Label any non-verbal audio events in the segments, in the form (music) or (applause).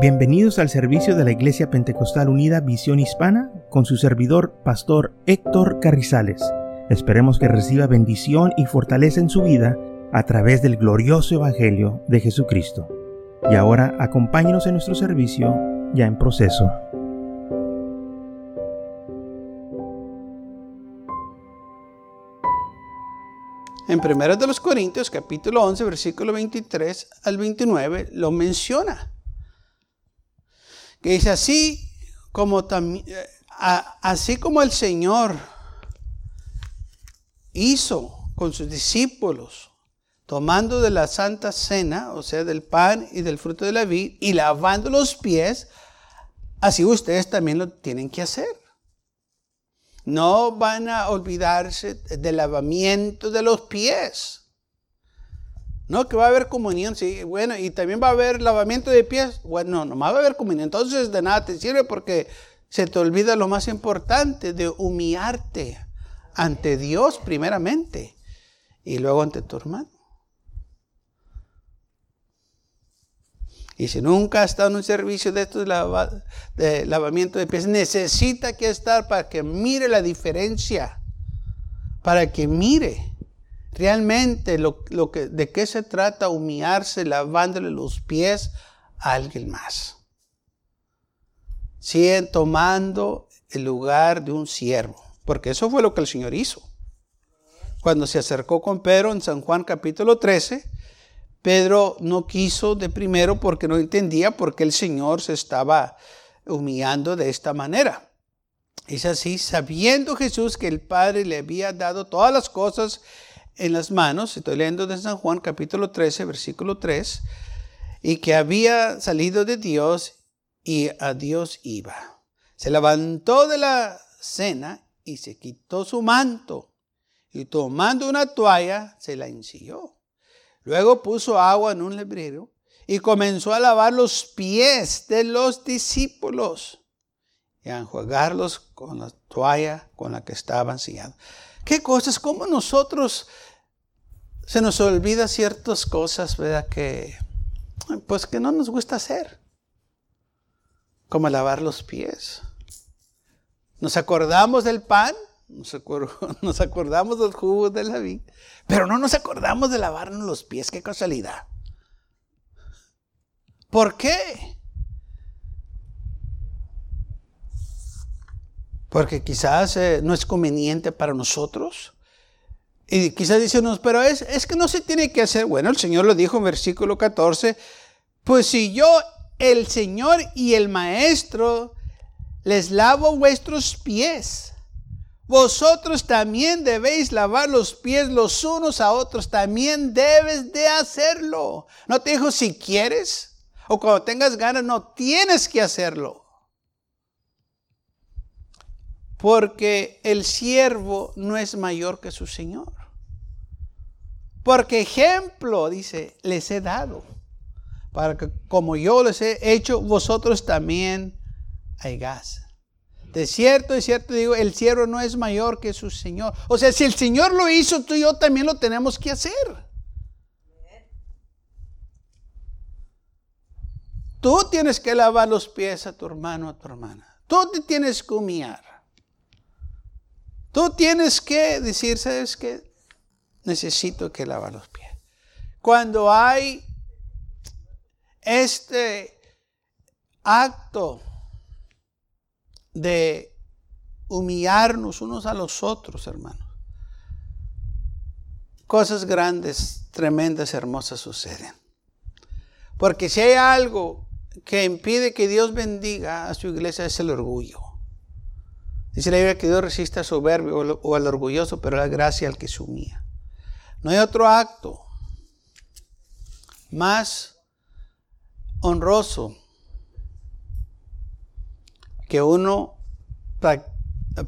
Bienvenidos al servicio de la Iglesia Pentecostal Unida Visión Hispana con su servidor, Pastor Héctor Carrizales. Esperemos que reciba bendición y fortaleza en su vida a través del glorioso Evangelio de Jesucristo. Y ahora acompáñenos en nuestro servicio ya en proceso. En 1 de los Corintios, capítulo 11, versículo 23 al 29, lo menciona que dice así como también, eh, así como el Señor hizo con sus discípulos, tomando de la santa cena, o sea, del pan y del fruto de la vid, y lavando los pies, así ustedes también lo tienen que hacer. No van a olvidarse del lavamiento de los pies. No, que va a haber comunión, sí, bueno, y también va a haber lavamiento de pies. Bueno, no, nomás va a haber comunión. Entonces de nada te sirve porque se te olvida lo más importante, de humillarte ante Dios primeramente y luego ante tu hermano. Y si nunca ha estado en un servicio de estos de lavamiento de pies, necesita que estar para que mire la diferencia, para que mire Realmente lo, que, de qué se trata humillarse lavándole los pies a alguien más. Siguen tomando el lugar de un siervo, porque eso fue lo que el Señor hizo. Cuando se acercó con Pedro en San Juan capítulo 13, Pedro no quiso de primero porque no entendía por qué el Señor se estaba humillando de esta manera. Es así, sabiendo Jesús que el Padre le había dado todas las cosas en las manos, estoy leyendo de San Juan capítulo 13, versículo 3, y que había salido de Dios y a Dios iba. Se levantó de la cena y se quitó su manto y tomando una toalla se la ensilló. Luego puso agua en un lebrero y comenzó a lavar los pies de los discípulos y a enjuagarlos con la toalla con la que estaban sellados. ¿Qué cosas? ¿Cómo nosotros se nos olvida ciertas cosas, ¿verdad? Que, pues que no nos gusta hacer. Como lavar los pies. Nos acordamos del pan, nos, (laughs) acordamos del jugo de la vida, pero no nos acordamos de lavarnos los pies. Qué casualidad. ¿Por qué? Porque quizás eh, no es conveniente para nosotros y quizás dicen, pero es, es que no se tiene que hacer. Bueno, el Señor lo dijo en versículo 14, pues si yo, el Señor y el Maestro, les lavo vuestros pies, vosotros también debéis lavar los pies los unos a otros, también debes de hacerlo. No te dijo si quieres o cuando tengas ganas, no tienes que hacerlo. Porque el siervo no es mayor que su Señor. Porque ejemplo, dice, les he dado. Para que como yo les he hecho, vosotros también hagáis. De cierto, de cierto digo, el siervo no es mayor que su Señor. O sea, si el Señor lo hizo, tú y yo también lo tenemos que hacer. Tú tienes que lavar los pies a tu hermano, a tu hermana. Tú te tienes que humillar. Tú tienes que decir, ¿sabes qué? Necesito que lavar los pies. Cuando hay este acto de humillarnos unos a los otros, hermanos, cosas grandes, tremendas, hermosas suceden. Porque si hay algo que impide que Dios bendiga a su iglesia es el orgullo. Dice la Biblia que Dios resiste al soberbio o al orgulloso, pero la gracia al que se humilla. No hay otro acto más honroso que uno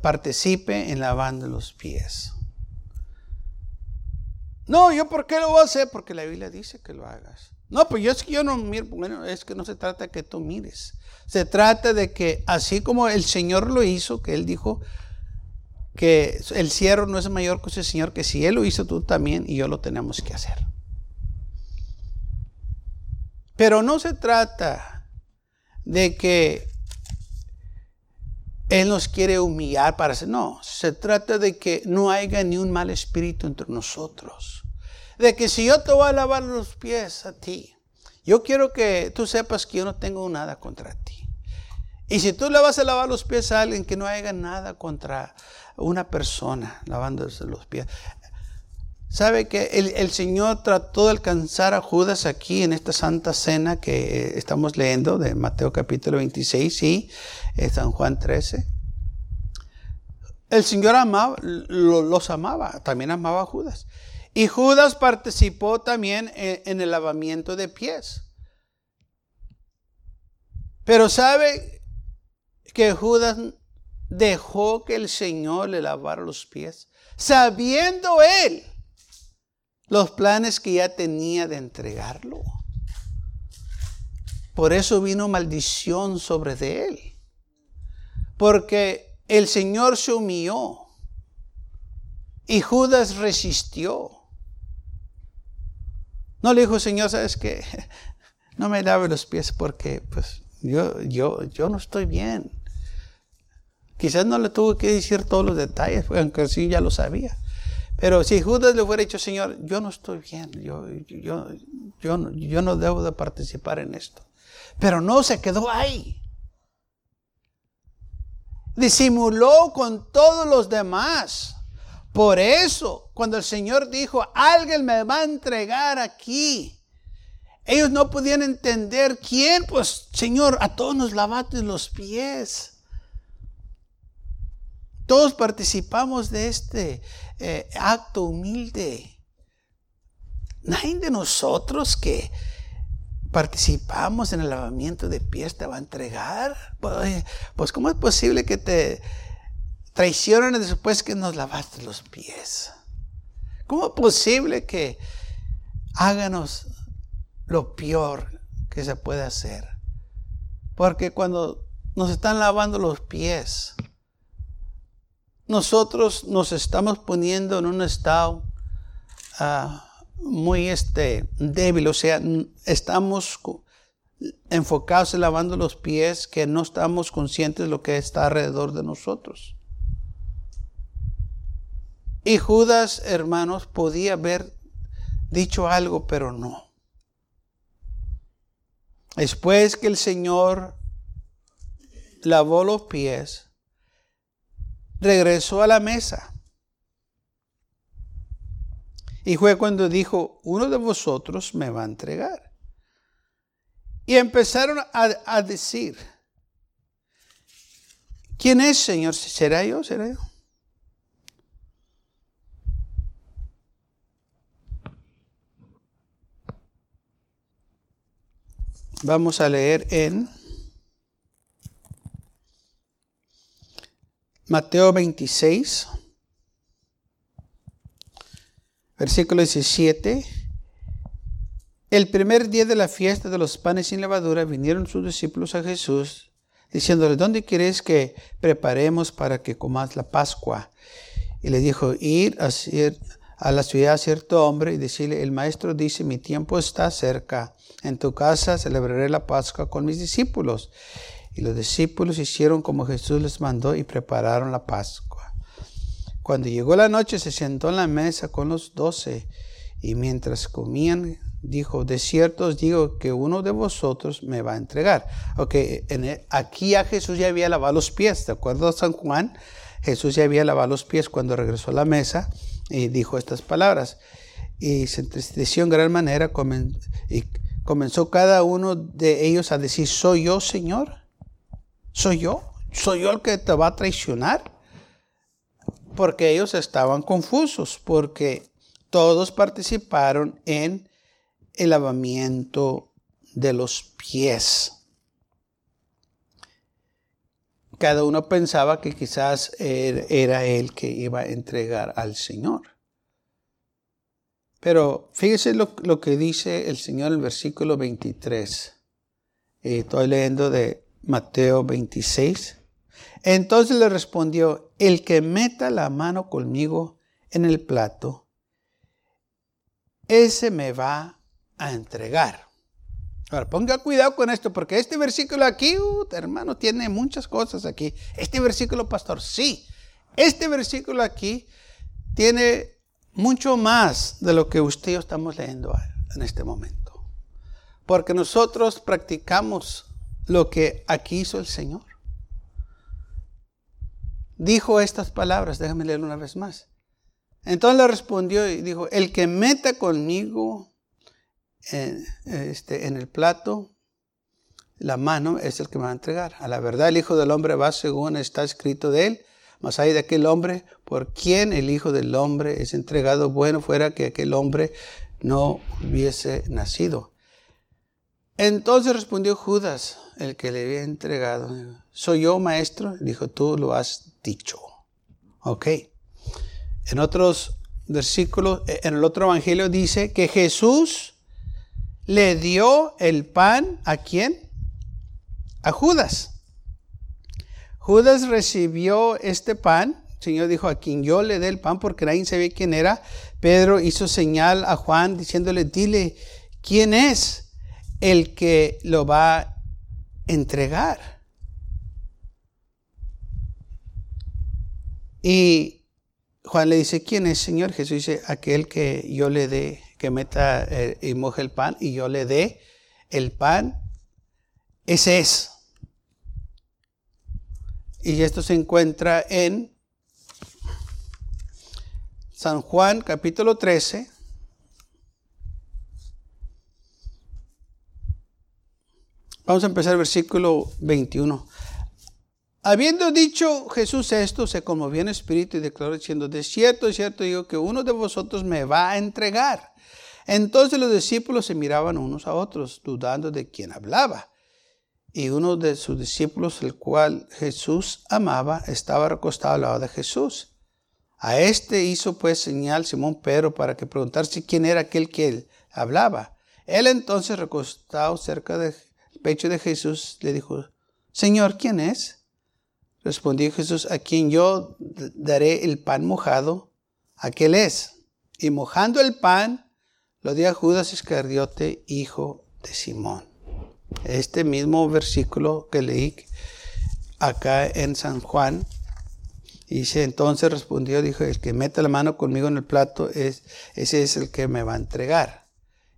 participe en lavando los pies. No, yo por qué lo voy a hacer? Porque la Biblia dice que lo hagas. No, pues yo es que yo no miro, bueno, es que no se trata de que tú mires. Se trata de que así como el Señor lo hizo, que Él dijo, que el siervo no es mayor que ese Señor, que si Él lo hizo tú también y yo lo tenemos que hacer. Pero no se trata de que Él nos quiere humillar para. No, se trata de que no haya ni un mal espíritu entre nosotros. De que si yo te voy a lavar los pies a ti, yo quiero que tú sepas que yo no tengo nada contra ti. Y si tú le vas a lavar los pies a alguien, que no haya nada contra una persona lavándose los pies. ¿Sabe que el, Señor trató de alcanzar a Judas aquí en esta santa cena que estamos leyendo de Mateo capítulo 26 y San Juan 13? El Señor amaba, los amaba, también amaba a Judas. Y Judas participó también en, el lavamiento de pies. Pero sabe que Judas dejó que el Señor le lavara los pies, sabiendo él los planes que ya tenía de entregarlo. Por eso vino maldición sobre de él. Porque el Señor se humilló y Judas resistió. No le dijo, Señor, ¿sabes qué? (laughs) No me lave los pies porque pues yo, yo, yo no estoy bien. Quizás no le tuvo que decir todos los detalles, aunque sí ya lo sabía. Pero si Judas le hubiera dicho, Señor, yo no estoy bien, yo, yo, yo, yo no debo de participar en esto. Pero no, se quedó ahí. Disimuló con todos los demás. Por eso, cuando el Señor dijo, alguien me va a entregar aquí, ellos no podían entender quién, pues Señor, a todos nos lavaste los pies. Todos participamos de este eh, acto humilde. Nadie de nosotros que participamos en el lavamiento de pies te va a entregar. Pues, pues ¿cómo es posible que te traicionen después que nos lavaste los pies? ¿Cómo es posible que háganos lo peor que se puede hacer? Porque cuando nos están lavando los pies, nosotros nos estamos poniendo en un estado ah, muy este, débil, o sea, estamos enfocados en lavando los pies que no estamos conscientes de lo que está alrededor de nosotros. Y Judas, hermanos, podía haber dicho algo, pero no. Después que el Señor lavó los pies, regresó a la mesa. Y fue cuando dijo, uno de vosotros me va a entregar. Y empezaron a, decir, ¿quién es, Señor? ¿Será yo? ¿Será yo? Vamos a leer en Mateo 26, versículo 17. El primer día de la fiesta de los panes sin levadura vinieron sus discípulos a Jesús, diciéndole, ¿dónde quieres que preparemos para que comas la Pascua? Y le dijo, ir a, a la ciudad a cierto hombre y decirle, el maestro dice, mi tiempo está cerca, en tu casa celebraré la Pascua con mis discípulos. Y los discípulos hicieron como Jesús les mandó y prepararon la Pascua. Cuando llegó la noche se sentó en la mesa con los doce y mientras comían dijo, de cierto os digo que uno de vosotros me va a entregar. Ok, en aquí a Jesús ya había lavado los pies, ¿de acuerdo a San Juan? Jesús ya había lavado los pies cuando regresó a la mesa y dijo estas palabras. Y se entristeció en gran manera y comenzó cada uno de ellos a decir, ¿soy yo, Señor? ¿Soy yo? ¿Soy yo el que te va a traicionar? Porque ellos estaban confusos, porque todos participaron en el lavamiento de los pies. Cada uno pensaba que quizás er, era él que iba a entregar al Señor. Pero fíjese lo, que dice el Señor en el versículo 23. estoy leyendo de Mateo 26. Entonces le respondió, el que meta la mano conmigo en el plato, ese me va a entregar. Ahora, ponga cuidado con esto, porque este versículo aquí, hermano, tiene muchas cosas aquí. Este versículo, pastor, sí. Este versículo aquí tiene mucho más de lo que usted y yo estamos leyendo en este momento. Porque nosotros practicamos lo que aquí hizo el Señor. Dijo estas palabras, déjame leer una vez más. Entonces le respondió y dijo, el que meta conmigo en, este, en el plato la mano es el que me va a entregar. A la verdad el Hijo del Hombre va según está escrito de él, mas hay de aquel hombre por quien el Hijo del Hombre es entregado, bueno fuera que aquel hombre no hubiese nacido. Entonces respondió Judas, el que le había entregado, ¿soy yo maestro? Dijo, tú lo has dicho. Ok. En otros versículos, en el otro evangelio dice que Jesús le dio el pan a quién? A Judas. Judas recibió este pan. El Señor dijo, a quien yo le dé el pan, porque nadie sabía quién era. Pedro hizo señal a Juan diciéndole, dile, ¿quién es el que lo va a entregar? Y Juan le dice, ¿quién es, Señor? Jesús dice, aquel que yo le dé que meta eh, y moje el pan y yo le dé el pan, ese es. Y esto se encuentra en San Juan capítulo 13. Vamos a empezar el versículo 21. Habiendo dicho Jesús esto, se conmovió en espíritu y declaró diciendo, de cierto, de cierto digo que uno de vosotros me va a entregar. Entonces los discípulos se miraban unos a otros, dudando de quién hablaba. Y uno de sus discípulos, el cual Jesús amaba, estaba recostado al lado de Jesús. A este hizo pues señal Simón Pedro para que preguntase quién era aquel que él hablaba. Él entonces, recostado cerca del pecho de Jesús, le dijo, Señor, ¿quién es? Respondió Jesús, a quien yo daré el pan mojado, aquel es. Y mojando el pan, lo dio a Judas Iscariote, hijo de Simón. Este mismo versículo que leí acá en San Juan, dice, entonces respondió, dijo, el que mete la mano conmigo en el plato, es, ese es el que me va a entregar.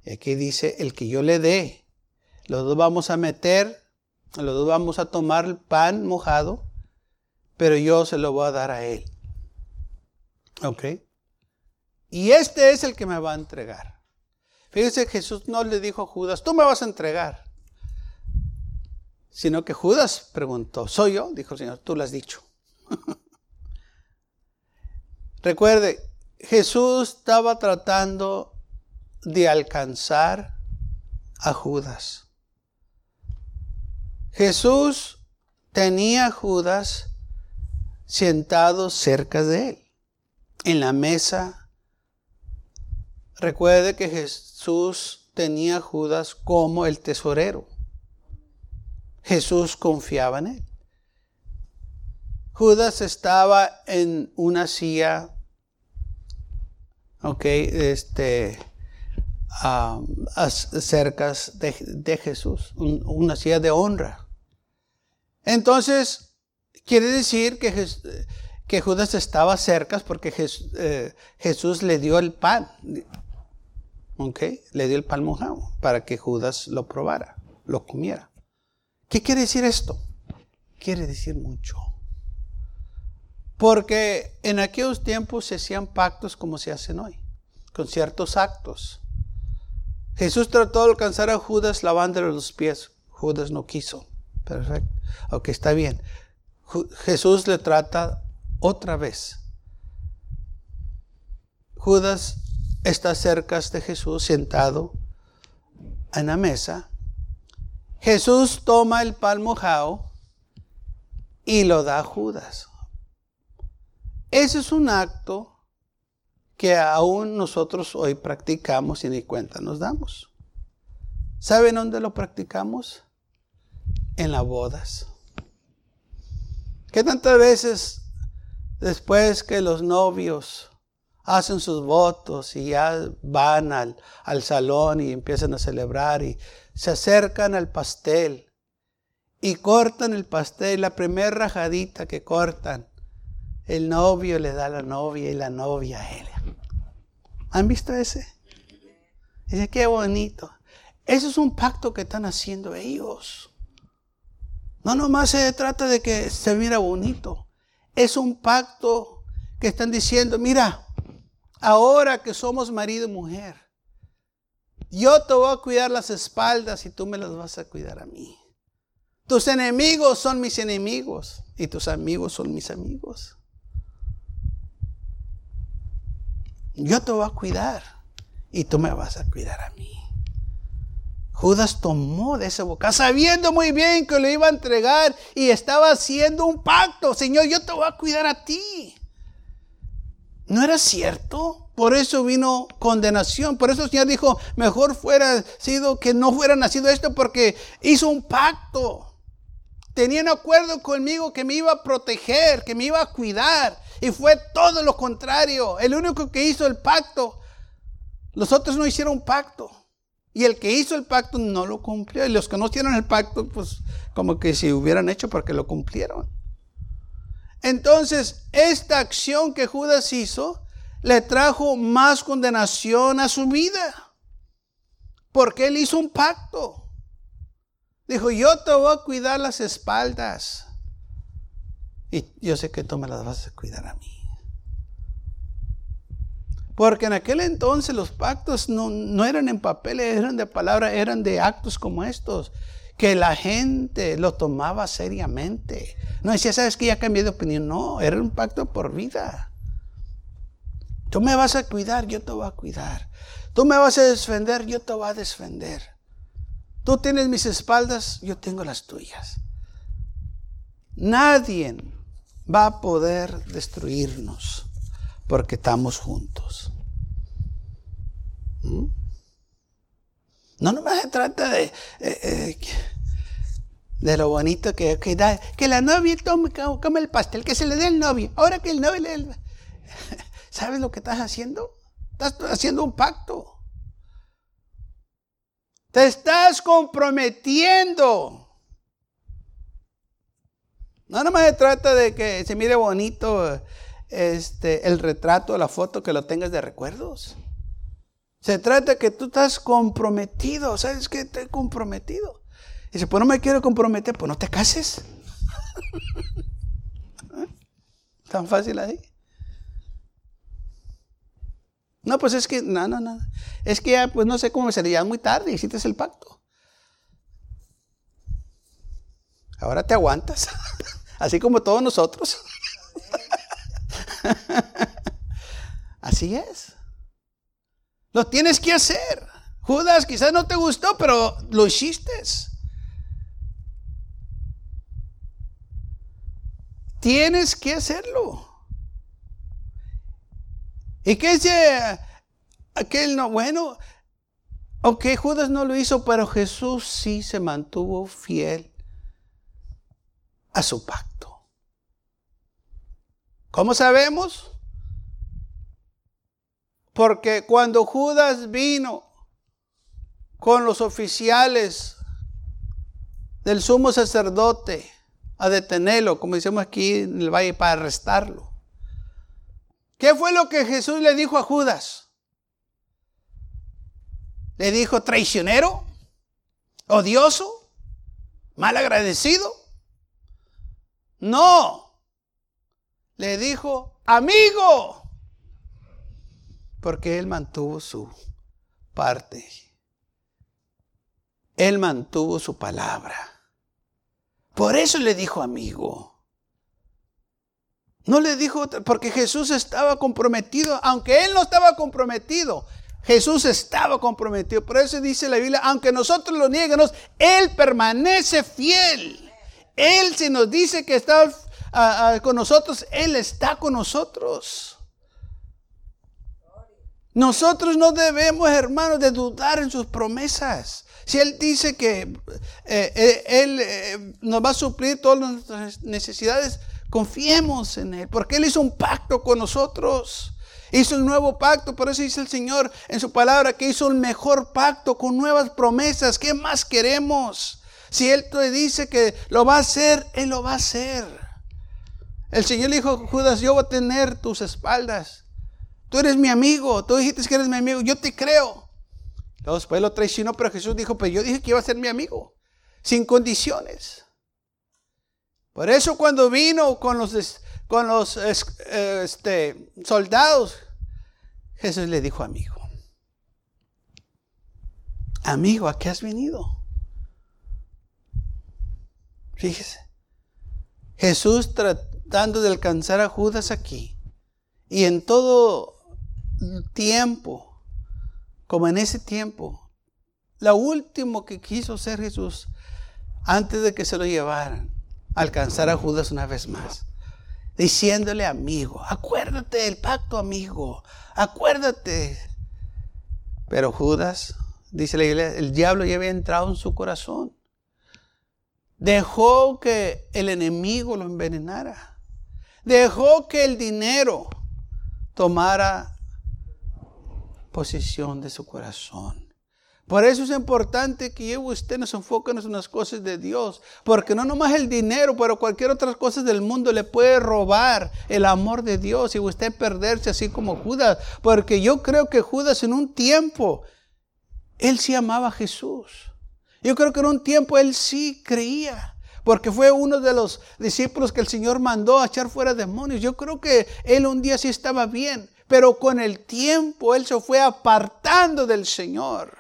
Y aquí dice, el que yo le dé, los dos vamos a meter, los dos vamos a tomar el pan mojado, pero yo se lo voy a dar a él. ¿Ok? Y este es el que me va a entregar. Fíjese, Jesús no le dijo a Judas, tú me vas a entregar. Sino que Judas preguntó, ¿soy yo? Dijo el Señor, tú lo has dicho. (laughs) Recuerde, Jesús estaba tratando de alcanzar a Judas. Jesús tenía a Judas sentado cerca de él, en la mesa Recuerde que Jesús tenía a Judas como el tesorero. Jesús confiaba en él. Judas estaba en una silla, ok, este, cerca de, Jesús, una silla de honra. Entonces, quiere decir que, Judas estaba cerca porque eh, Jesús le dio el pan. Le dio el pan mojado para que Judas lo probara, lo comiera. ¿Qué quiere decir esto? Quiere decir mucho. Porque en aquellos tiempos se hacían pactos como se hacen hoy, con ciertos actos. Jesús trató de alcanzar a Judas lavándole los pies. Judas no quiso. Perfecto. Ok, está bien. Jesús le trata otra vez. Judas está cerca de Jesús sentado en la mesa. Jesús toma el pan mojado y lo da a Judas. Ese es un acto que aún nosotros hoy practicamos y ni cuenta nos damos. ¿Saben dónde lo practicamos? En las bodas. ¿Qué tantas veces después que los novios hacen sus votos y ya van al, al salón y empiezan a celebrar y se acercan al pastel y cortan el pastel, la primera rajadita que cortan, el novio le da a la novia y la novia a él. ¿Han visto ese? Dice, qué bonito. Eso es un pacto que están haciendo ellos. No nomás se trata de que se mira bonito. Es un pacto que están diciendo, mira, ahora que somos marido y mujer, yo te voy a cuidar las espaldas y tú me las vas a cuidar a mí. Tus enemigos son mis enemigos y tus amigos son mis amigos. Yo te voy a cuidar y tú me vas a cuidar a mí. Judas tomó de esa boca, sabiendo muy bien que lo iba a entregar y estaba haciendo un pacto. Señor, yo te voy a cuidar a ti. ¿No era cierto? Por eso vino condenación. Por eso el Señor dijo, mejor fuera sido que no fuera nacido esto porque hizo un pacto. Tenían acuerdo conmigo que me iba a proteger, que me iba a cuidar. Y fue todo lo contrario. El único que hizo el pacto, los otros no hicieron pacto. Y el que hizo el pacto no lo cumplió. Y los que no hicieron el pacto, pues como que si hubieran hecho porque lo cumplieron. Entonces, esta acción que Judas hizo le trajo más condenación a su vida. Porque él hizo un pacto. Dijo, yo te voy a cuidar las espaldas. Y yo sé que tú me las vas a cuidar a mí. Porque en aquel entonces los pactos no, eran en papel, eran de palabra, eran de actos como estos. Que la gente lo tomaba seriamente. No decía, sabes que ya cambié de opinión. No, era un pacto por vida. Tú me vas a cuidar, yo te voy a cuidar. Tú me vas a defender, yo te voy a defender. Tú tienes mis espaldas, yo tengo las tuyas. Nadie va a poder destruirnos porque estamos juntos. ¿Mm? No, no se trata de, eh, eh, de lo bonito que, que, da, que la novia tome, come el pastel, que se le dé el novio. Ahora que el novio le... (laughs) ¿Sabes lo que estás haciendo? Estás haciendo un pacto. Te estás comprometiendo. No más se trata de que se mire bonito este, el retrato, la foto, que lo tengas de recuerdos. Se trata que tú estás comprometido. ¿Sabes qué? Estoy comprometido. Y dice, pues no me quiero comprometer, pues no te cases. (laughs) Tan fácil ahí. No, pues es que, no, no, no. Es que ya, pues no sé cómo sería muy tarde, hiciste el pacto. Ahora te aguantas, (laughs) así como todos nosotros. (laughs) Así es. Lo tienes que hacer. Judas, quizás no te gustó, pero lo hiciste. Tienes que hacerlo. ¿Y qué dice aquel no? Bueno, ok, Judas no lo hizo, pero Jesús sí se mantuvo fiel a su pacto. ¿Cómo sabemos? Porque cuando Judas vino con los oficiales del sumo sacerdote a detenerlo, como decimos aquí en el valle, para arrestarlo. ¿Qué fue lo que Jesús le dijo a Judas? Le dijo traicionero, odioso, mal agradecido. No, le dijo amigo, porque él mantuvo su parte. Él mantuvo su palabra. Por eso le dijo amigo. No le dijo, porque Jesús estaba comprometido, aunque él no estaba comprometido, Jesús estaba comprometido. Por eso dice la Biblia, aunque nosotros lo nieguemos, Él permanece fiel. Él si nos dice que está con nosotros, Él está con nosotros. Nosotros no debemos, hermanos, de dudar en sus promesas. Si Él dice que eh, eh, Él eh, nos va a suplir todas nuestras necesidades, Confiemos en Él, porque Él hizo un pacto con nosotros. Hizo un nuevo pacto, por eso dice el Señor en su palabra que hizo un mejor pacto con nuevas promesas. ¿Qué más queremos? Si Él te dice que lo va a hacer, Él lo va a hacer. El Señor dijo, Judas, yo voy a tener tus espaldas. Tú eres mi amigo, tú dijiste que eres mi amigo, yo te creo. Luego después lo traicionó, pero Jesús dijo, pues yo dije que iba a ser mi amigo, sin condiciones. Por eso cuando vino con los con los este, soldados, Jesús le dijo, amigo, amigo, ¿a qué has venido? Fíjese, Jesús tratando de alcanzar a Judas aquí, y en todo tiempo, como en ese tiempo, lo último que quiso hacer Jesús antes de que se lo llevaran, alcanzar a Judas una vez más diciéndole amigo, acuérdate del pacto amigo, acuérdate. Pero Judas, dice la iglesia, el diablo ya había entrado en su corazón. Dejó que el enemigo lo envenenara. Dejó que el dinero tomara posición de su corazón. Por eso es importante que yo usted nos enfoquemos en las cosas de Dios. Porque no nomás el dinero, pero cualquier otra cosa del mundo le puede robar el amor de Dios y usted perderse así como Judas. Porque yo creo que Judas en un tiempo, él sí amaba a Jesús. Yo creo que en un tiempo él sí creía. Porque fue uno de los discípulos que el Señor mandó a echar fuera demonios. Yo creo que él un día sí estaba bien. Pero con el tiempo él se fue apartando del Señor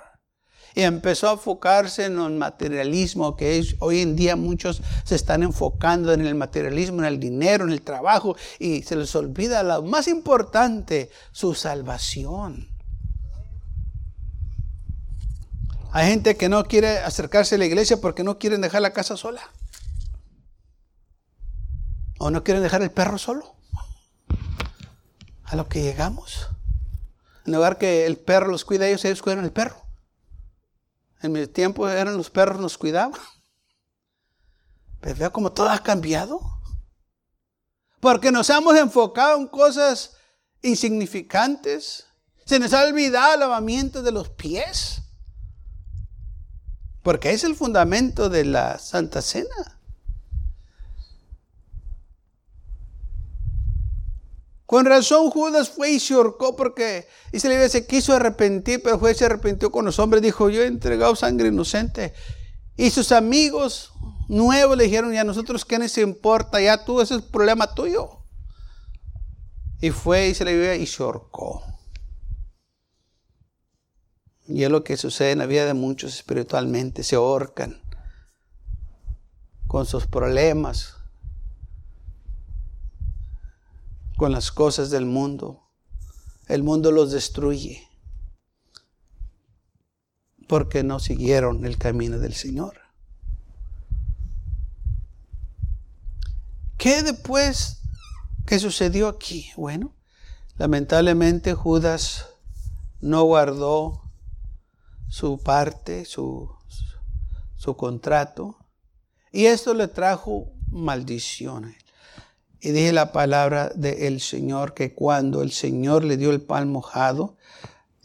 y empezó a enfocarse en el materialismo, que hoy en día muchos se están enfocando en el materialismo, en el dinero, en el trabajo, y se les olvida lo más importante, su salvación. Hay gente que no quiere acercarse a la iglesia porque no quieren dejar la casa sola. O no quieren dejar el perro solo. A lo que llegamos. En lugar que el perro los cuida ellos, ellos cuidan al perro. En mi tiempo eran los perros nos cuidaban. Pero vea cómo todo ha cambiado. Porque nos hemos enfocado en cosas insignificantes. Se nos ha olvidado el lavamiento de los pies. Porque es el fundamento de la Santa Cena. Con razón Judas fue y se ahorcó porque dice la se quiso arrepentir, pero fue y se arrepintió con los hombres. Dijo, yo he entregado sangre inocente. Y sus amigos nuevos le dijeron, ¿y a nosotros qué nos importa? Ya tú, ese es el problema tuyo. Y fue y se le vio y se ahorcó. Y es lo que sucede en la vida de muchos espiritualmente, se ahorcan con sus problemas, con las cosas del mundo. El mundo los destruye porque no siguieron el camino del Señor. ¿Qué después que sucedió aquí? Bueno, lamentablemente Judas no guardó su parte, su, su contrato, y esto le trajo maldiciones. Y dije la palabra del Señor que cuando el Señor le dio el pan mojado,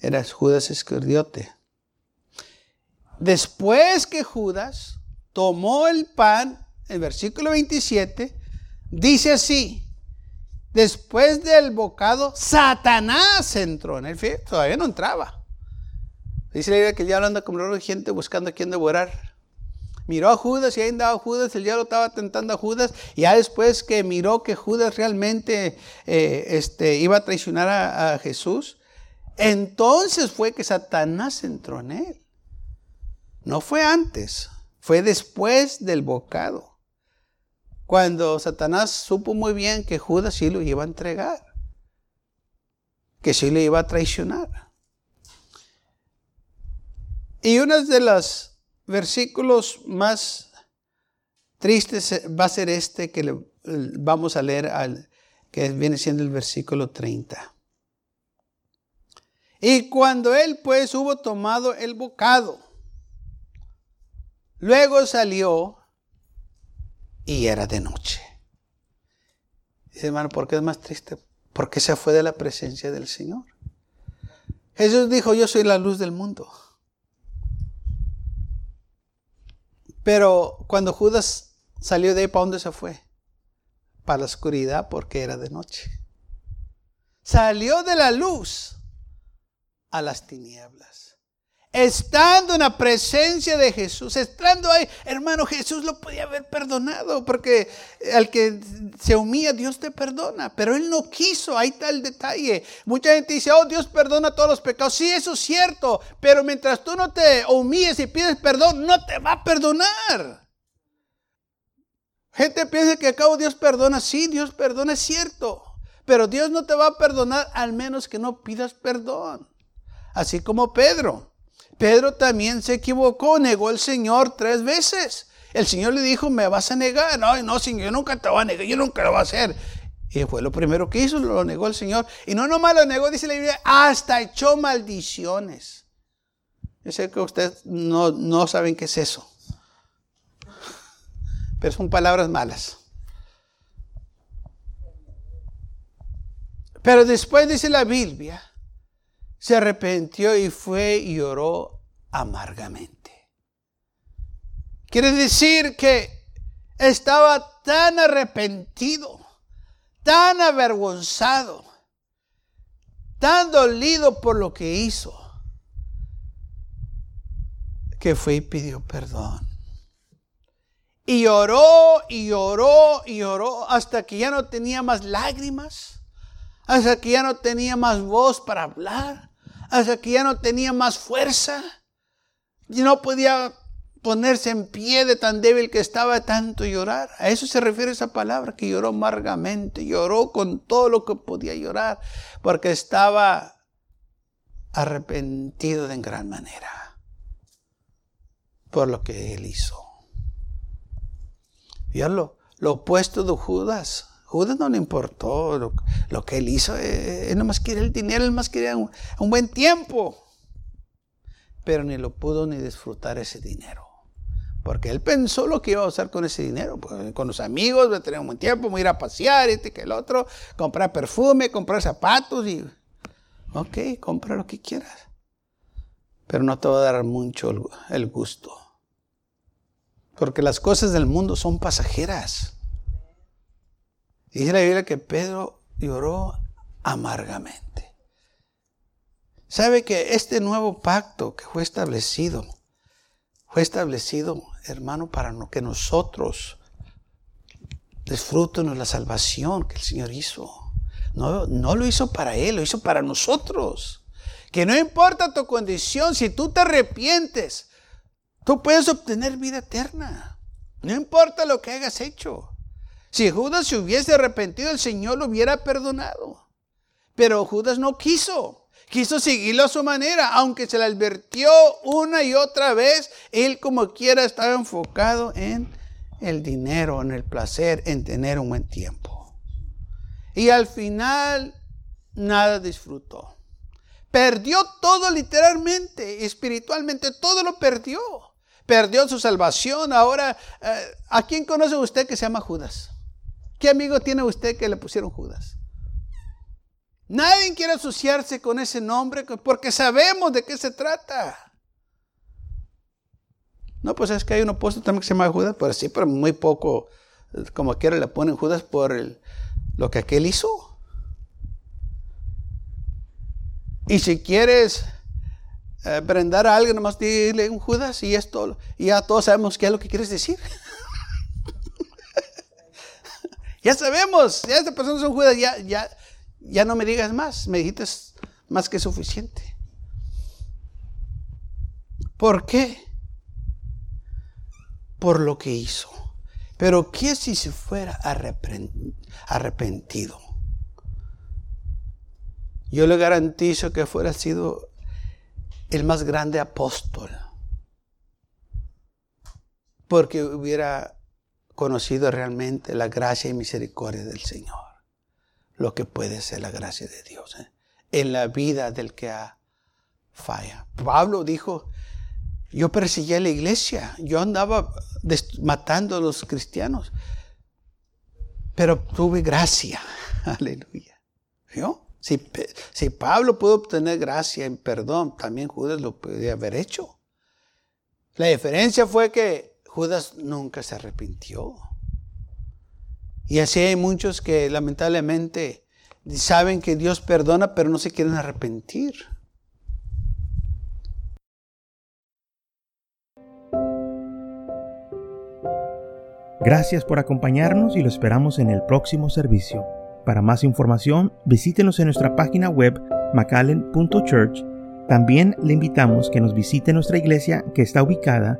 era Judas Iscariote. Después que Judas tomó el pan, en versículo 27, dice así, después del bocado, Satanás entró en el fin, todavía no entraba. Dice la idea que ya anda como gente buscando a quien devorar miró a Judas y ahí andaba Judas, el diablo estaba tentando a Judas, y ya después que miró que Judas realmente eh, este, iba a traicionar a, Jesús, entonces fue que Satanás entró en él. No fue antes, fue después del bocado. Cuando Satanás supo muy bien que Judas sí lo iba a entregar, que sí lo iba a traicionar. Y una de las versículos más tristes va a ser este que le, vamos a leer, que viene siendo el versículo 30. Y cuando él pues hubo tomado el bocado, luego salió y era de noche. Dice hermano, ¿por qué es más triste? porque se fue de la presencia del Señor. Jesús dijo, yo soy la luz del mundo. Pero cuando Judas salió de ahí, ¿para dónde se fue? Para la oscuridad porque era de noche. Salió de la luz a las tinieblas estando en la presencia de Jesús, estando ahí, hermano, Jesús lo podía haber perdonado, porque al que se humilla, Dios te perdona, pero él no quiso, ahí está el detalle. Mucha gente dice, oh, Dios perdona todos los pecados. Sí, eso es cierto, pero mientras tú no te humilles y pides perdón, no te va a perdonar. Gente piensa que acabo Dios perdona, sí, Dios perdona, es cierto, pero Dios no te va a perdonar al menos que no pidas perdón. Así como Pedro. Pedro también se equivocó, negó al Señor tres veces. El Señor le dijo, me vas a negar. No, no, Señor, yo nunca te voy a negar, yo nunca lo voy a hacer. Y fue lo primero que hizo, lo negó el Señor. Y no nomás lo negó, dice la Biblia, hasta echó maldiciones. Yo sé que ustedes no, no saben qué es eso. Pero son palabras malas. Pero después dice la Biblia se arrepintió y fue y oró amargamente. Quiere decir que estaba tan arrepentido, tan avergonzado, tan dolido por lo que hizo, que fue y pidió perdón. Y oró y oró y oró hasta que ya no tenía más lágrimas, hasta que ya no tenía más voz para hablar, hasta que ya no tenía más fuerza y no podía ponerse en pie de tan débil que estaba tanto llorar. A eso se refiere esa palabra, que lloró amargamente, lloró con todo lo que podía llorar, porque estaba arrepentido en gran manera por lo que él hizo. Ya lo, lo opuesto de Judas. Judas no le importó lo, que él hizo. Eh, él no más quería el dinero, él más quería un, buen tiempo. Pero ni lo pudo ni disfrutar ese dinero. Porque él pensó lo que iba a hacer con ese dinero. Pues, con los amigos, voy a tener un buen tiempo, voy a ir a pasear, este que el otro, comprar perfume, comprar zapatos y... Ok, compra lo que quieras. Pero no te va a dar mucho el gusto. Porque las cosas del mundo son pasajeras. Dice la Biblia que Pedro lloró amargamente. ¿Sabe que este nuevo pacto que fue establecido, fue establecido, hermano, para que nosotros disfrutemos la salvación que el Señor hizo? No, no lo hizo para Él, lo hizo para nosotros. Que no importa tu condición, si tú te arrepientes, tú puedes obtener vida eterna. No importa lo que hayas hecho. Si Judas se hubiese arrepentido, el Señor lo hubiera perdonado. Pero Judas no quiso. Quiso seguirlo a su manera, aunque se le advirtió una y otra vez, él como quiera estaba enfocado en el dinero, en el placer, en tener un buen tiempo. Y al final nada disfrutó. Perdió todo literalmente, espiritualmente, todo lo perdió. Perdió su salvación. Ahora, eh, ¿a quién conoce usted que se llama Judas? ¿Qué amigo tiene usted que le pusieron Judas? Nadie quiere asociarse con ese nombre porque sabemos de qué se trata. No, pues es que hay un opuesto también que se llama Judas, pero sí, pero muy poco, como quiera le ponen Judas por lo que aquel hizo. Y si quieres eh, prender a alguien, nomás dile un Judas y esto, y ya todos sabemos qué es lo que quieres decir. (laughs) Ya sabemos, ya esta persona son judas, ya, ya, ya no me digas más, me dijiste más que suficiente. ¿Por qué? Por lo que hizo. Pero ¿qué si se fuera arrepentido? Yo le garantizo que fuera sido el más grande apóstol. Porque hubiera conocido realmente la gracia y misericordia del Señor. Lo que puede ser la gracia de Dios ¿eh? en la vida del que ha falla. Pablo dijo, yo perseguía la iglesia, yo andaba matando a los cristianos, pero tuve gracia. (laughs) Aleluya. Si, si Pablo pudo obtener gracia en perdón, también Judas lo podía haber hecho. La diferencia fue que Judas nunca se arrepintió. Y así hay muchos que lamentablemente saben que Dios perdona, pero no se quieren arrepentir. Gracias por acompañarnos y lo esperamos en el próximo servicio. Para más información, visítenos en nuestra página web macallen.church. También le invitamos que nos visite nuestra iglesia que está ubicada